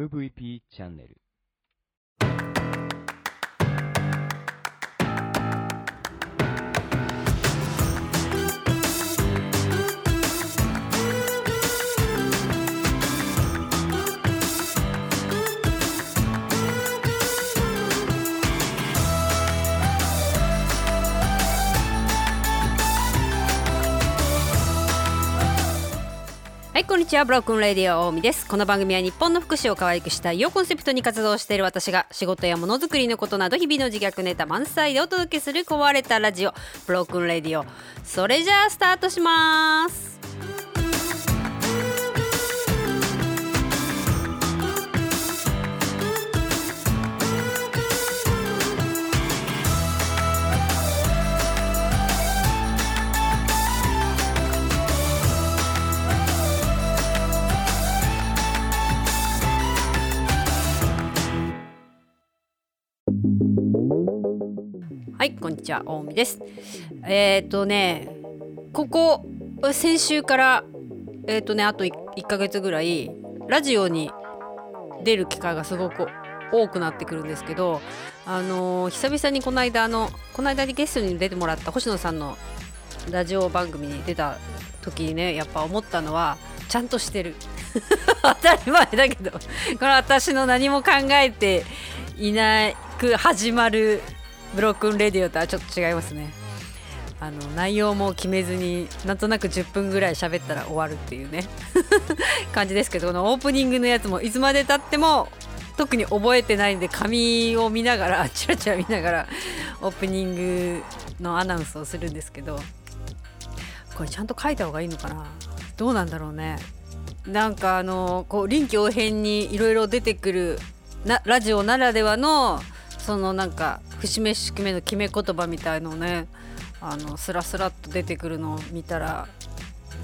MVP チャンネル。こんにちは Broken Radio 大見です。この番組は日本の福祉を可愛くしたいをコンセプトに活動している私が仕事やものづくりのことなど日々の自虐ネタ満載でお届けする壊れたラジオ Broken Radio。それじゃあスタートします。ちは大海です。えっ、とねここ先週からえっ、とねあと 1, ヶ月ぐらいラジオに出る機会がすごく多くなってくるんですけどあのー久々にこの間のこの間にゲストに出てもらった星野さんのラジオ番組に出た時にねやっぱ思ったのはちゃんとしてる。当たり前だけどこの私の何も考えていなく始まるブロックンレディオとはちょっと違いますね。あの内容も決めずになんとなく10分ぐらい喋ったら終わるっていうね。感じですけどこのオープニングのやつもいつまでたっても特に覚えてないんで紙を見ながら チラチラ見ながらオープニングのアナウンスをするんですけどこれちゃんと書いた方がいいのかな？どうなんだろうね。なんかあのこう臨機応変にいろいろ出てくるなラジオならではのそのなんか節目節目の決め言葉みたいのをねあのスラスラっと出てくるのを見たら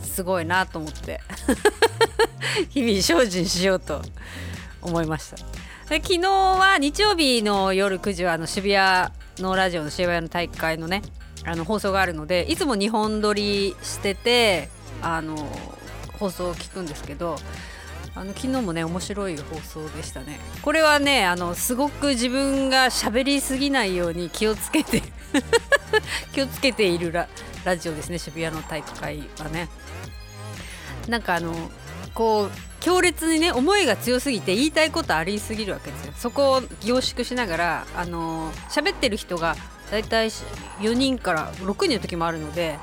すごいなと思って 日々精進しようと思いました。で昨日は日曜日の夜9時はあの渋谷のラジオの渋谷の大会のねあの放送があるのでいつも2本撮りしててあの放送を聞くんですけどあの昨日もね面白い放送でしたね。これはねあのすごく自分が喋りすぎないように気をつけて 気をつけているララジオですね。渋谷の体育会はね。なんかあのこう強烈にね思いが強すぎて言いたいことありすぎるわけですよ。そこを凝縮しながらあの喋ってる人がだいたい4人から6人の時もあるので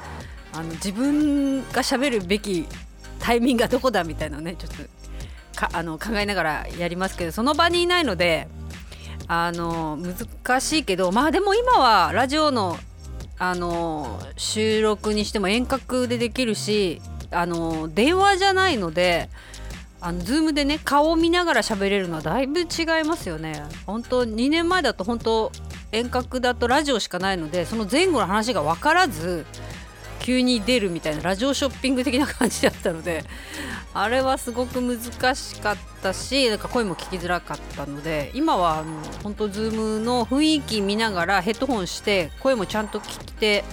あの自分が喋るべきタイミングがどこだみたいなねちょっとかあの考えながらやりますけどその場にいないのであの難しいけどまあでも今はラジオのあの収録にしても遠隔でできるしあの電話じゃないのであのズームでね顔を見ながら喋れるのはだいぶ違いますよね。本当2年前だと本当遠隔だとラジオしかないのでその前後の話が分からず急に出るみたいなラジオショッピング的な感じだったのであれはすごく難しかったしなんか声も聞きづらかったので今はあの本当ズームの雰囲気見ながらヘッドホンして声もちゃんと聞いて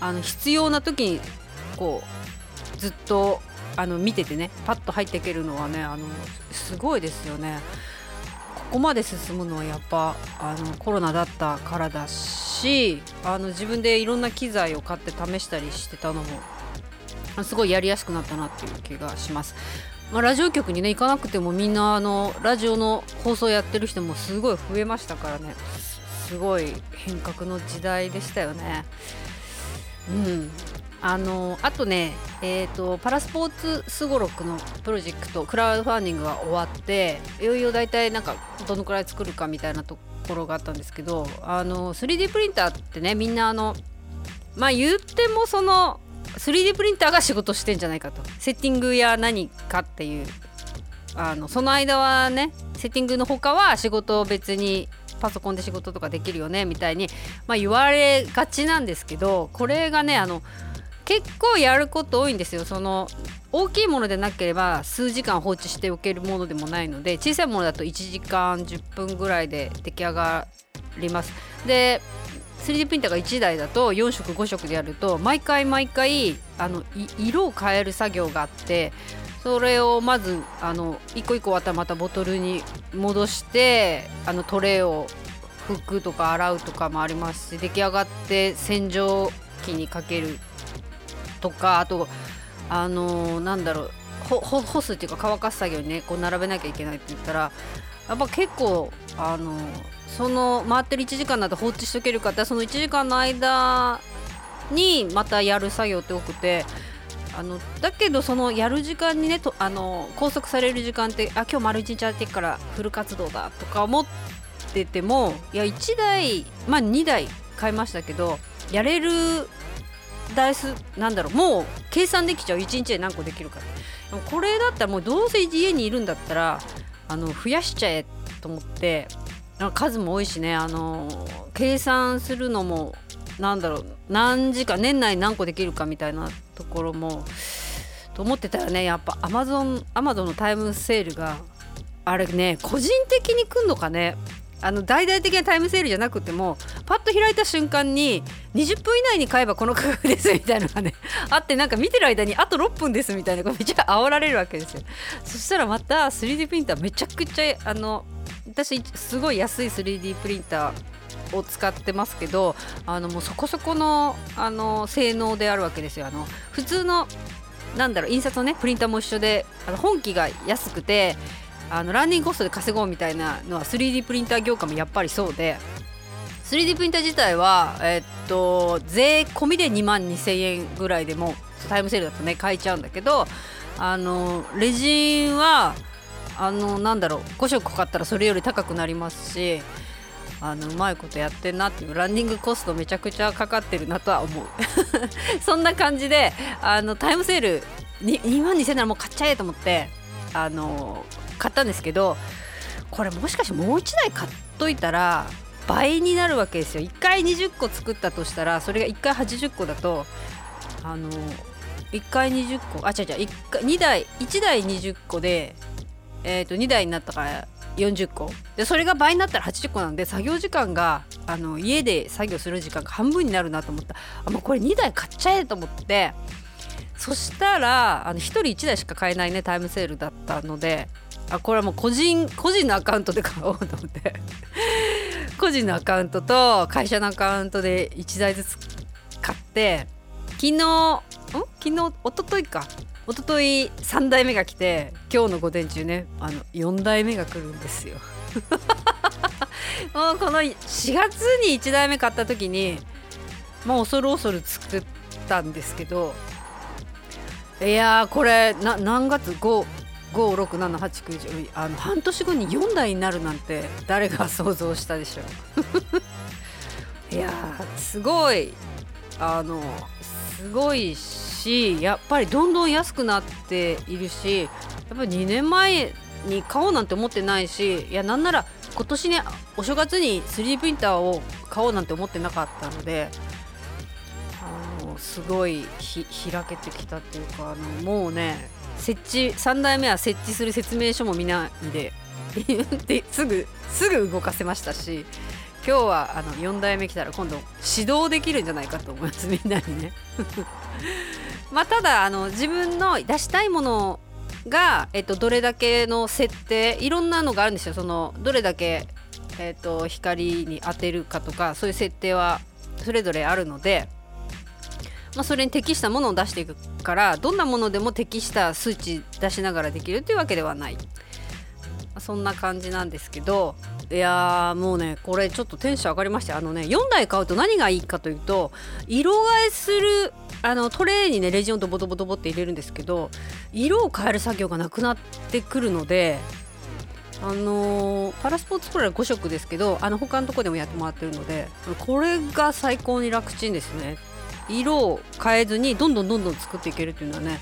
あの必要な時にこうずっとあの見ててねパッと入っていけるのはねあのすごいですよね。ここまで進むのはやっぱあのコロナだったからだししあの自分でいろんな機材を買って試したりしてたのもすごいやりやすくなったなっていう気がします。まあ、ラジオ局にね行かなくてもみんなあのラジオの放送やってる人もすごい増えましたからねすごい変革の時代でしたよね。うんあのあとね、えーと、パラスポーツすごろくのプロジェクトクラウドファンディングが終わっていよいよ大体なんかどのくらい作るかみたいなところがあったんですけどあの 3D プリンターってねみんなあのまあ言ってもその 3D プリンターが仕事してんじゃないかと。セッティングや何かっていう。あのその間はねセッティングの他は仕事を別にパソコンで仕事とかできるよねみたいに、まあ、言われがちなんですけどこれがねあの結構やること多いんですよ。その大きいものでなければ数時間放置しておけるものでもないので小さいものだと1時間10分ぐらいで出来上がります。で 3D プリンターが1台だと4色5色でやると毎回毎回あの色を変える作業があってそれをまずあの一個一個またボトルに戻してあのトレーを拭くとか洗うとかもありますし出来上がって洗浄機にかけるとかあとあのー、なんだろうほほ干すっていうか乾かす作業にねこう並べなきゃいけないって言ったらやっぱ結構あのその回ってる1時間だと放置しとけるかってその1時間の間にまたやる作業って多くてあのだけどそのやる時間にねとあの拘束される時間ってあ今日丸一日やってからフル活動だとか思っててもいや1台まあ2台買いましたけどやれる台数なんだろう。もう計算できちゃう。1日で何個できるか。でもこれだったらもうどうせ家にいるんだったらあの増やしちゃえと思って数も多いしね。あの計算するのもなんだろう。何時間年内何個できるかみたいなところもと思ってたらね。やっぱアマゾンアマゾンのタイムセールがあれね個人的に来んのかね。あの大々的なタイムセールじゃなくてもパッと開いた瞬間に20分以内に買えばこの価格ですみたいなのがね あってなんか見てる間にあと6分ですみたいなこめっちゃ煽られるわけですよ。そしたらまた 3D プリンターめちゃくちゃあの私すごい安い 3D プリンターを使ってますけどあのもうそこそこのあの性能であるわけですよ。あの普通のなんだろう印刷のねプリンターも一緒であの本機が安くてあのランニングコストで稼ごうみたいなのは 3D プリンター業界もやっぱりそうで 3D プリンター自体は、えっと税込みで2万2000円ぐらいでもタイムセールだとね買えちゃうんだけどあのレジンはあのなんだろう5色買ったらそれより高くなりますしあのうまいことやってんなっていうランニングコストめちゃくちゃかかってるなとは思う。そんな感じであのタイムセール 2, 2万2000円ならもう買っちゃえと思ってあの買ったんですけどこれもしかしてもう1台買っといたら倍になるわけですよ。1回20個作ったとしたらそれが1回80個だとあの1回20個あ違う違う1回2台1台20個で、えー、と2台になったから40個。でそれが倍になったら80個なんで作業時間があの家で作業する時間が半分になるなと思った。あもうこれ2台買っちゃえと思って。そしたらあの1人1台しか買えないねタイムセールだったのであこれはもう個人個人のアカウントで買おうと思って。個人のアカウントと会社のアカウントで1台ずつ買って昨日ん？昨日一昨日か。一昨日3台目が来て今日の午前中ねあの4台目が来るんですよ。もうこの4月に1台目買った時にもう恐る恐る作ったんですけどいやこれ何月？5 56789あの半年後に4台になるなんて誰が想像したでしょう。いやすごい。あのすごいしやっぱりどんどん安くなっているしやっぱり2年前に買おうなんて思ってないしいやなんなら今年ねお正月に 3D プリンターを買おうなんて思ってなかったのですごい開けてきたっていうかあのもうね設置3代目は設置する説明書も見ないで すぐすぐ動かせましたし今日はあの4代目来たら今度指導できるんじゃないかと思いますみんなにね。まあただあの自分の出したいものが、えっと、どれだけの設定いろんなのがあるんですよ。そのどれだけ、えっと、光に当てるかとかそういう設定はそれぞれあるのでまあ、それに適したものを出していくからどんなものでも適した数値出しながらできるというわけではない、まあ、そんな感じなんですけどいやもうねこれちょっとテンション上がりましたあのね4台買うと何がいいかというと色替えするあのトレーにねレジオンとボトボトボって入れるんですけど色を変える作業がなくなってくるのであのー、パラスポーツプロは5色ですけどあの他のとこでもやってもらってるのでこれが最高に楽ちんですね。色を変えずにどんどんどんどん作っていけるっていうのはね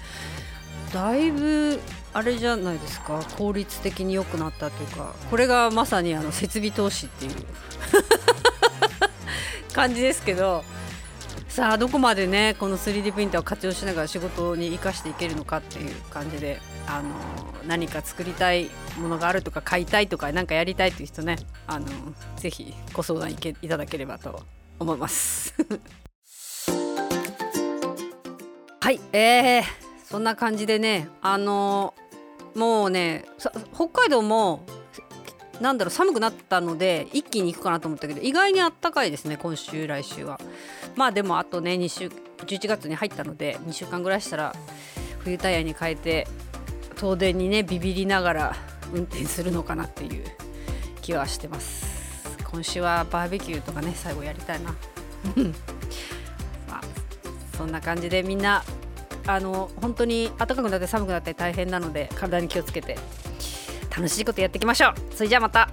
だいぶあれじゃないですか。効率的に良くなったというかこれがまさにあの設備投資っていう 感じですけどさあどこまでねこの 3D プリンターを活用しながら仕事に生かしていけるのかっていう感じであの何か作りたいものがあるとか買いたいとか何かやりたいという人ねあのぜひご相談いけいただければと思います。はいえー、そんな感じでねあのもうね北海道もなんだろう寒くなったので一気に行くかなと思ったけど意外にあったかいですね今週来週は。まあでもあとね2週11月に入ったので2週間ぐらいしたら冬タイヤに変えて東電にねビビりながら運転するのかなっていう気はしてます。今週はバーベキューとかね最後やりたいな。そんな感じでみんなあの本当に暖かくなって寒くなって大変なので体に気をつけて楽しいことやっていきましょう。それじゃあまた。